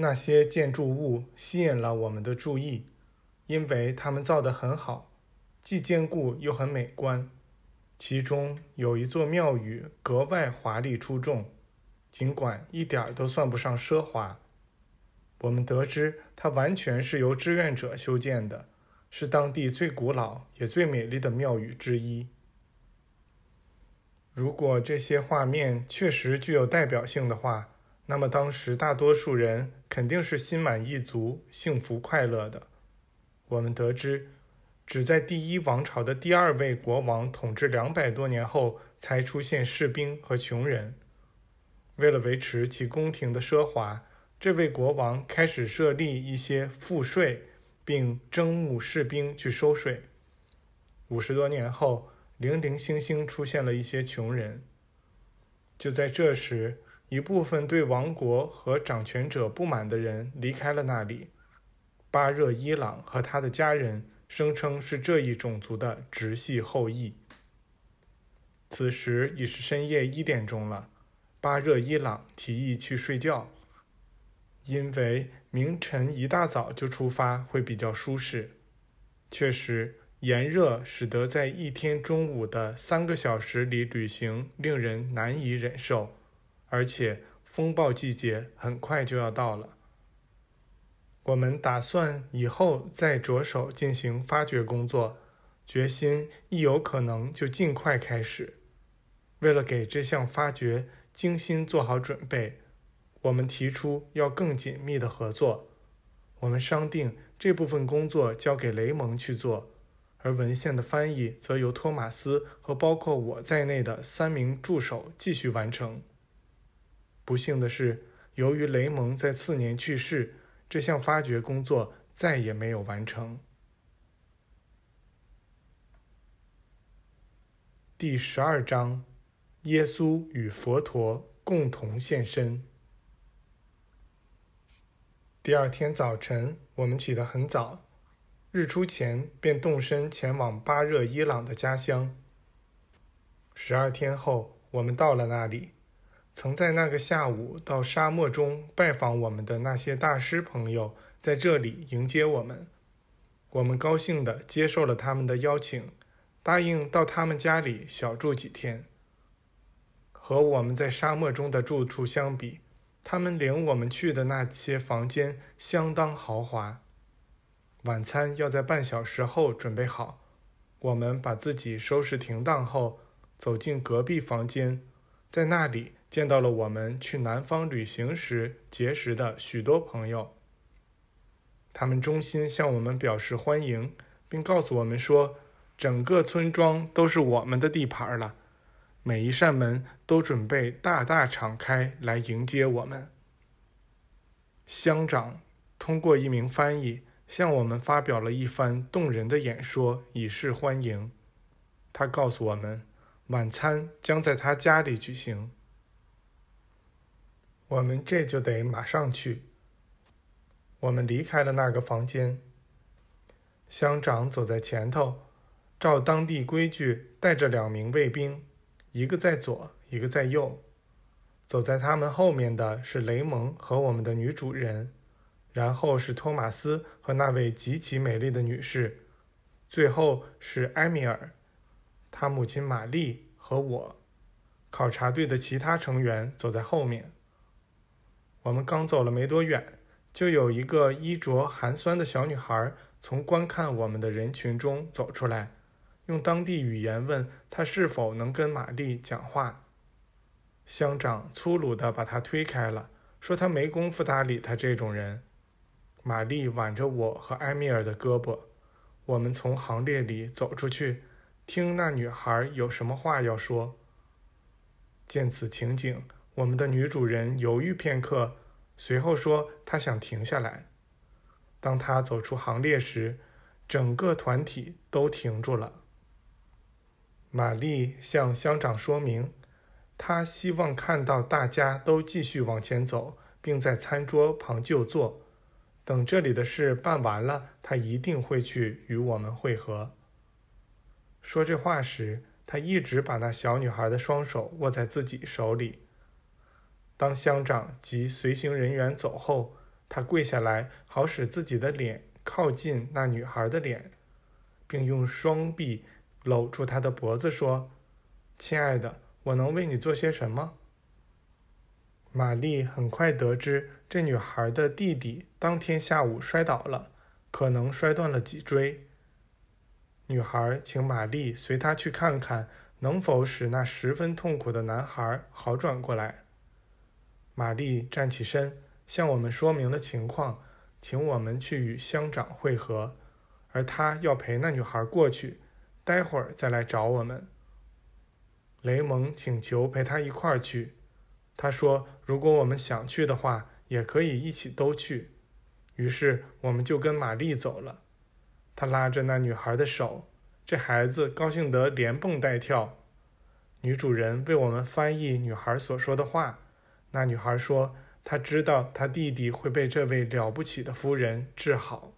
那些建筑物吸引了我们的注意，因为它们造得很好，既坚固又很美观。其中有一座庙宇格外华丽出众，尽管一点儿都算不上奢华。我们得知它完全是由志愿者修建的，是当地最古老也最美丽的庙宇之一。如果这些画面确实具有代表性的话，那么当时大多数人肯定是心满意足、幸福快乐的。我们得知，只在第一王朝的第二位国王统治两百多年后，才出现士兵和穷人。为了维持其宫廷的奢华，这位国王开始设立一些赋税，并征募士兵去收税。五十多年后。零零星星出现了一些穷人。就在这时，一部分对王国和掌权者不满的人离开了那里。巴热伊朗和他的家人声称是这一种族的直系后裔。此时已是深夜一点钟了，巴热伊朗提议去睡觉，因为明晨一大早就出发会比较舒适。确实。炎热使得在一天中午的三个小时里旅行令人难以忍受，而且风暴季节很快就要到了。我们打算以后再着手进行发掘工作，决心一有可能就尽快开始。为了给这项发掘精心做好准备，我们提出要更紧密的合作。我们商定这部分工作交给雷蒙去做。而文献的翻译则由托马斯和包括我在内的三名助手继续完成。不幸的是，由于雷蒙在次年去世，这项发掘工作再也没有完成。第十二章：耶稣与佛陀共同现身。第二天早晨，我们起得很早。日出前便动身前往巴热伊朗的家乡。十二天后，我们到了那里。曾在那个下午到沙漠中拜访我们的那些大师朋友，在这里迎接我们。我们高兴地接受了他们的邀请，答应到他们家里小住几天。和我们在沙漠中的住处相比，他们领我们去的那些房间相当豪华。晚餐要在半小时后准备好。我们把自己收拾停当后，走进隔壁房间，在那里见到了我们去南方旅行时结识的许多朋友。他们衷心向我们表示欢迎，并告诉我们说，整个村庄都是我们的地盘了，每一扇门都准备大大敞开来迎接我们。乡长通过一名翻译。向我们发表了一番动人的演说，以示欢迎。他告诉我们，晚餐将在他家里举行。我们这就得马上去。我们离开了那个房间。乡长走在前头，照当地规矩带着两名卫兵，一个在左，一个在右。走在他们后面的是雷蒙和我们的女主人。然后是托马斯和那位极其美丽的女士，最后是埃米尔，他母亲玛丽和我。考察队的其他成员走在后面。我们刚走了没多远，就有一个衣着寒酸的小女孩从观看我们的人群中走出来，用当地语言问她是否能跟玛丽讲话。乡长粗鲁地把她推开了，说他没工夫搭理她这种人。玛丽挽着我和埃米尔的胳膊，我们从行列里走出去，听那女孩有什么话要说。见此情景，我们的女主人犹豫片刻，随后说他想停下来。当他走出行列时，整个团体都停住了。玛丽向乡长说明，她希望看到大家都继续往前走，并在餐桌旁就坐。等这里的事办完了，他一定会去与我们会合。说这话时，他一直把那小女孩的双手握在自己手里。当乡长及随行人员走后，他跪下来，好使自己的脸靠近那女孩的脸，并用双臂搂住她的脖子，说：“亲爱的，我能为你做些什么？”玛丽很快得知，这女孩的弟弟当天下午摔倒了，可能摔断了脊椎。女孩请玛丽随她去看看，能否使那十分痛苦的男孩好转过来。玛丽站起身。向我们说明了情况，请我们去与乡长会合，而他要陪那女孩过去，待会儿再来找我们。雷蒙请求陪他一块儿去，他说如果我们想去的话，也可以一起都去。于是我们就跟玛丽走了，他拉着那女孩的手，这孩子高兴得连蹦带跳。女主人为我们翻译女孩所说的话，那女孩说。她知道她弟弟会被这位了不起的夫人治好。